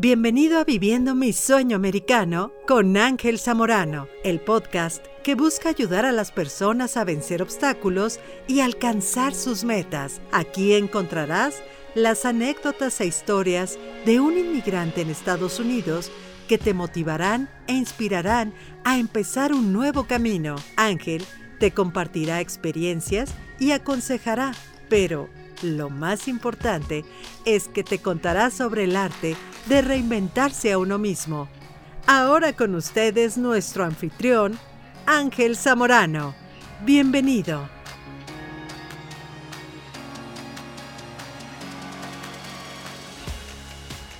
Bienvenido a Viviendo mi Sueño Americano con Ángel Zamorano, el podcast que busca ayudar a las personas a vencer obstáculos y alcanzar sus metas. Aquí encontrarás las anécdotas e historias de un inmigrante en Estados Unidos que te motivarán e inspirarán a empezar un nuevo camino. Ángel te compartirá experiencias y aconsejará, pero lo más importante es que te contará sobre el arte de reinventarse a uno mismo. Ahora con ustedes nuestro anfitrión, Ángel Zamorano. Bienvenido.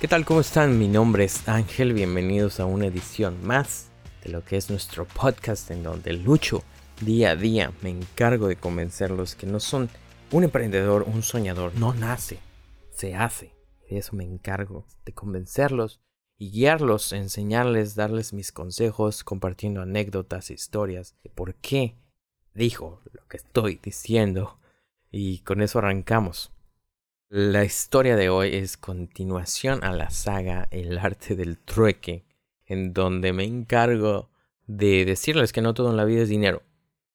¿Qué tal? ¿Cómo están? Mi nombre es Ángel. Bienvenidos a una edición más de lo que es nuestro podcast en donde lucho día a día. Me encargo de convencerlos que no son un emprendedor, un soñador, no nace, se hace. De eso me encargo, de convencerlos y guiarlos, enseñarles, darles mis consejos, compartiendo anécdotas, historias de por qué dijo lo que estoy diciendo. Y con eso arrancamos. La historia de hoy es continuación a la saga El arte del trueque, en donde me encargo de decirles que no todo en la vida es dinero.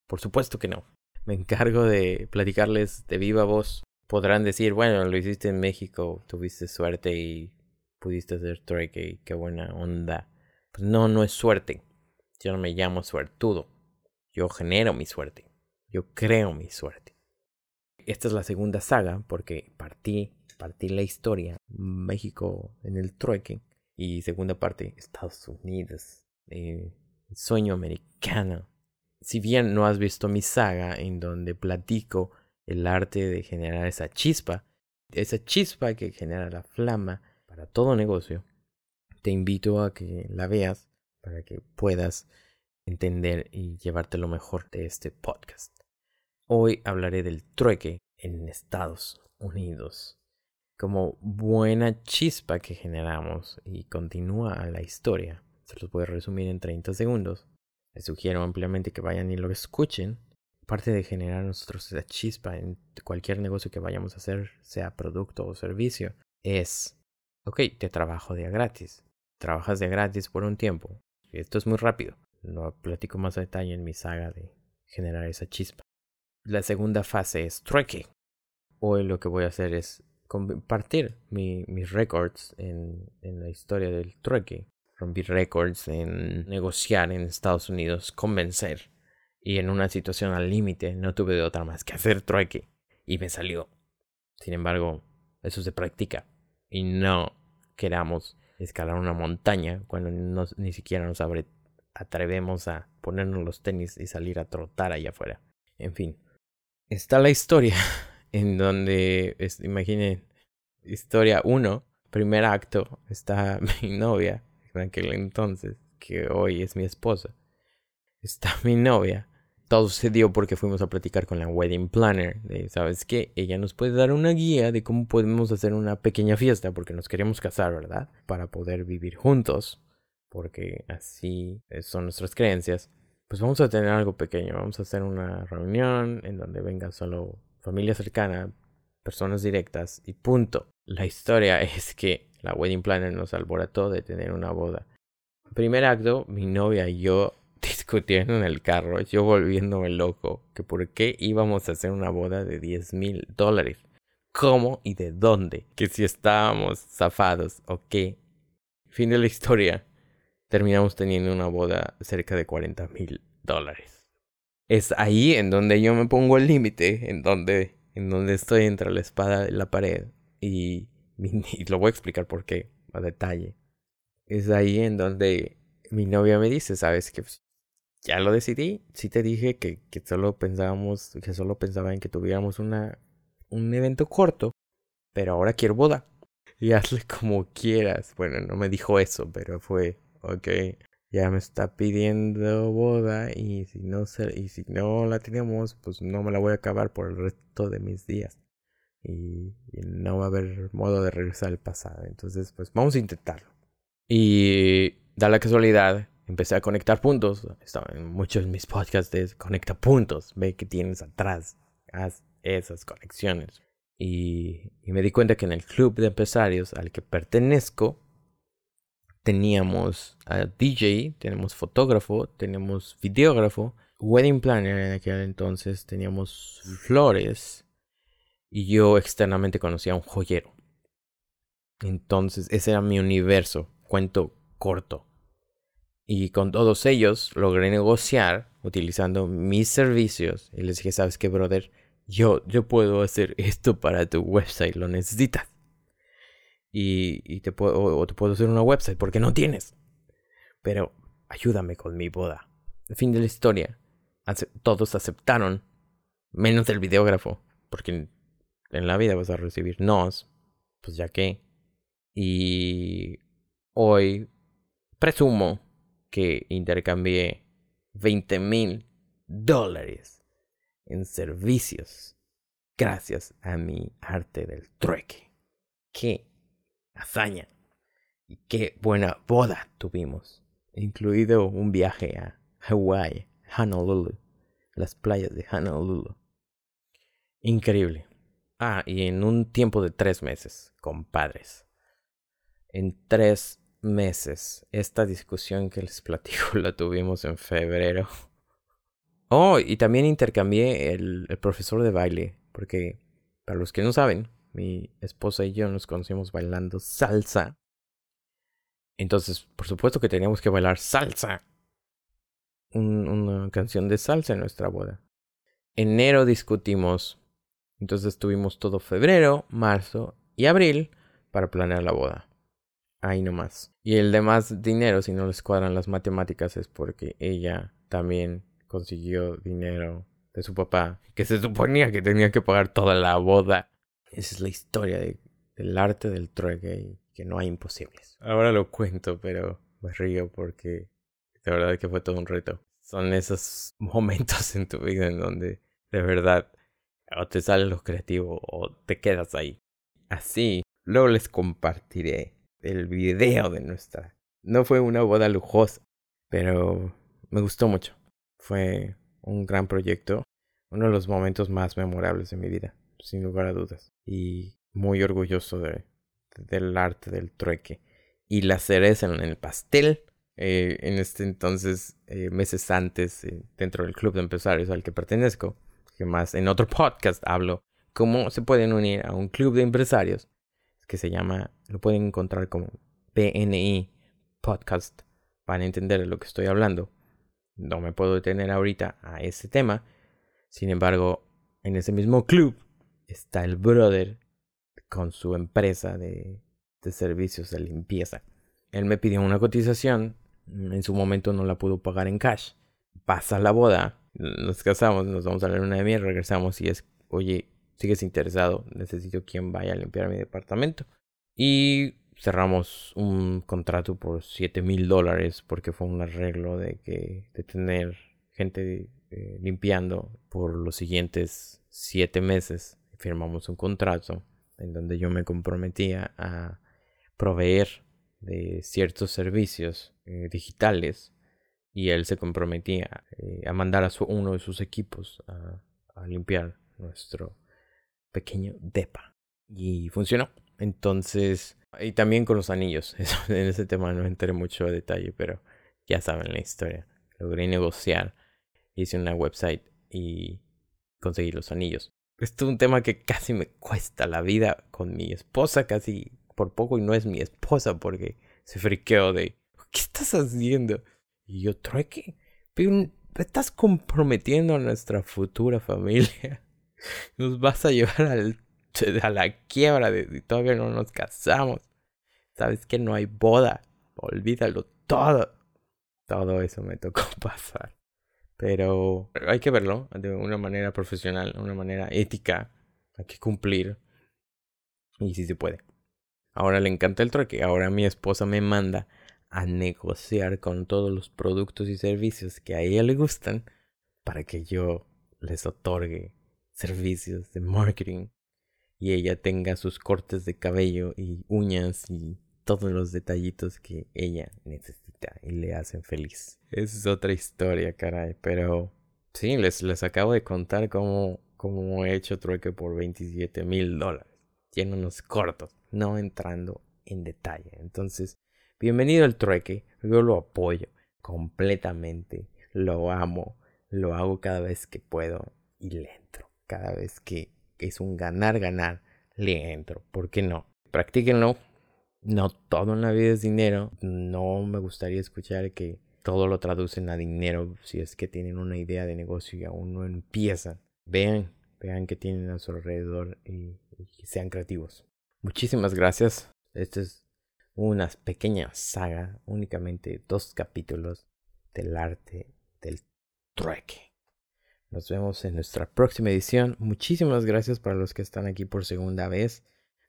Por supuesto que no me encargo de platicarles de viva voz. Podrán decir, bueno, lo hiciste en México, tuviste suerte y pudiste hacer trueque qué buena onda. Pues no, no es suerte. Yo no me llamo suertudo. Yo genero mi suerte. Yo creo mi suerte. Esta es la segunda saga porque partí, partí la historia México en el trueque y segunda parte Estados Unidos. Eh, sueño americano si bien no has visto mi saga en donde platico el arte de generar esa chispa, esa chispa que genera la flama para todo negocio, te invito a que la veas para que puedas entender y llevarte lo mejor de este podcast. Hoy hablaré del trueque en Estados Unidos. Como buena chispa que generamos y continúa la historia, se los voy a resumir en 30 segundos les sugiero ampliamente que vayan y lo escuchen. Parte de generar nosotros esa chispa en cualquier negocio que vayamos a hacer, sea producto o servicio, es, ok, te trabajo de gratis. Trabajas de gratis por un tiempo. Esto es muy rápido. Lo platico más a detalle en mi saga de generar esa chispa. La segunda fase es trueque. Hoy lo que voy a hacer es compartir mis records en, en la historia del trueque rompí récords en negociar en Estados Unidos, convencer. Y en una situación al límite no tuve de otra más que hacer trueque. Y me salió. Sin embargo, eso se practica. Y no queramos escalar una montaña cuando ni siquiera nos atrevemos a ponernos los tenis y salir a trotar allá afuera. En fin, está la historia en donde, imaginen, historia 1, primer acto, está mi novia en aquel entonces, que hoy es mi esposa, está mi novia. Todo se dio porque fuimos a platicar con la wedding planner. De, ¿Sabes qué? Ella nos puede dar una guía de cómo podemos hacer una pequeña fiesta porque nos queremos casar, ¿verdad? Para poder vivir juntos. Porque así son nuestras creencias. Pues vamos a tener algo pequeño. Vamos a hacer una reunión en donde venga solo familia cercana, personas directas y punto. La historia es que la wedding planner nos alborotó de tener una boda. Primer acto, mi novia y yo discutiendo en el carro, yo volviéndome loco, que por qué íbamos a hacer una boda de 10 mil dólares. ¿Cómo y de dónde? Que si estábamos zafados o qué. Fin de la historia. Terminamos teniendo una boda cerca de 40 mil dólares. Es ahí en donde yo me pongo el límite, en donde, en donde estoy entre la espada y la pared. Y y lo voy a explicar por qué a detalle. Es ahí en donde mi novia me dice, sabes que ya lo decidí, sí te dije que, solo pensábamos, que solo pensaba en que tuviéramos una, un evento corto, pero ahora quiero boda. Y hazle como quieras. Bueno, no me dijo eso, pero fue, ok, ya me está pidiendo boda y si no se, y si no la tenemos, pues no me la voy a acabar por el resto de mis días y, no va a haber modo de regresar al pasado. Entonces, pues vamos a intentarlo. Y da la casualidad, empecé a conectar puntos. Estaba en muchos de mis podcasts conecta puntos. Ve que tienes atrás. Haz esas conexiones. Y, y me di cuenta que en el club de empresarios al que pertenezco, teníamos a DJ, tenemos fotógrafo, tenemos videógrafo, wedding planner en aquel entonces, teníamos flores y yo externamente conocía a un joyero. Entonces ese era mi universo, cuento corto. Y con todos ellos logré negociar utilizando mis servicios. Y les dije, ¿sabes qué, brother? Yo, yo puedo hacer esto para tu website, lo necesitas. Y, y te puedo, o te puedo hacer una website porque no tienes. Pero ayúdame con mi boda. Fin de la historia. Todos aceptaron, menos el videógrafo, porque en la vida vas a recibir nos, pues ya que. Y hoy presumo que intercambié 20 mil dólares en servicios gracias a mi arte del trueque. ¡Qué hazaña! Y qué buena boda tuvimos, incluido un viaje a Hawái, Honolulu, las playas de Honolulu. Increíble. Ah, y en un tiempo de tres meses, compadres. En tres meses. Esta discusión que les platico la tuvimos en febrero. Oh, y también intercambié el, el, profesor de baile, porque para los que no saben, mi esposa y yo nos conocimos bailando salsa. Entonces, por supuesto que teníamos que bailar salsa. una canción de salsa en nuestra boda. Enero discutimos. Entonces tuvimos todo febrero, marzo y abril para planear la boda. Ahí nomás. Y el demás dinero, si no les cuadran las matemáticas, es porque ella también consiguió dinero de su papá, que se suponía que tenía que pagar toda la boda. Esa es la historia del arte del trueque y que no hay imposibles. Ahora lo cuento, pero me río porque de verdad que fue todo un reto. Son esos momentos en tu vida en donde de verdad o te sale lo creativo o te quedas ahí. Así, luego les compartiré el video de nuestra. No fue una boda lujosa, pero me gustó mucho. Fue un gran proyecto, uno de los momentos más memorables de mi vida, sin lugar a dudas. Y muy orgulloso de, del arte del trueque. Y la cereza en el pastel, eh, en este entonces, eh, meses antes, eh, dentro del club de empresarios al que pertenezco, que más en otro podcast hablo cómo se pueden unir a un club de empresarios que se llama, lo pueden encontrar como PNI Podcast para entender de lo que estoy hablando. No me puedo detener ahorita a ese tema. Sin embargo, en ese mismo club está el brother con su empresa de, de servicios de limpieza. Él me pidió una cotización. En su momento no la pudo pagar en cash. Pasa la boda. Nos casamos, nos vamos a la luna de miel, regresamos y es, oye, sigues interesado, necesito quien vaya a limpiar mi departamento. Y cerramos un contrato por 7 mil dólares porque fue un arreglo de que de tener gente eh, limpiando por los siguientes 7 meses. Firmamos un contrato en donde yo me comprometía a proveer de ciertos servicios eh, digitales y él se comprometía eh, a mandar a su, uno de sus equipos a, a limpiar nuestro pequeño depa. Y funcionó. Entonces, y también con los anillos. en ese tema no entré mucho a detalle, pero ya saben la historia. Logré negociar, hice una website y conseguí los anillos. Esto es un tema que casi me cuesta la vida con mi esposa, casi por poco y no es mi esposa porque se friqueó de ¿qué estás haciendo? Y yo, trueque, pero estás comprometiendo a nuestra futura familia. Nos vas a llevar al, a la quiebra de todavía no nos casamos. Sabes que no hay boda. Olvídalo todo. Todo eso me tocó pasar. Pero hay que verlo de una manera profesional, de una manera ética. Hay que cumplir. Y si se puede. Ahora le encanta el trueque. Ahora mi esposa me manda a negociar con todos los productos y servicios que a ella le gustan para que yo les otorgue servicios de marketing y ella tenga sus cortes de cabello y uñas y todos los detallitos que ella necesita y le hacen feliz. Esa es otra historia, caray, pero sí, les, les acabo de contar cómo, cómo he hecho trueque por 27 mil dólares. Unos cortos, no entrando en detalle. Entonces, bienvenido al trueque. Yo lo apoyo completamente. Lo amo. Lo hago cada vez que puedo y le entro. Cada vez que es un ganar, ganar, le entro. ¿Por qué no? Practíquenlo. No todo en la vida es dinero. No me gustaría escuchar que todo lo traducen a dinero si es que tienen una idea de negocio y aún no empiezan. Vean, vean que tienen a su alrededor y sean creativos. Muchísimas gracias. Esta es una pequeña saga, únicamente dos capítulos del arte del trueque. Nos vemos en nuestra próxima edición. Muchísimas gracias para los que están aquí por segunda vez.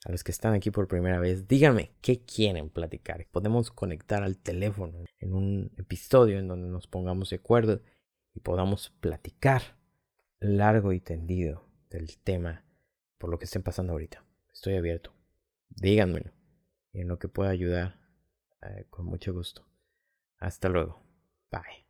A los que están aquí por primera vez, díganme qué quieren platicar. Podemos conectar al teléfono en un episodio en donde nos pongamos de acuerdo y podamos platicar largo y tendido del tema por lo que estén pasando ahorita. Estoy abierto. Díganmelo. Y en lo que pueda ayudar, eh, con mucho gusto. Hasta luego. Bye.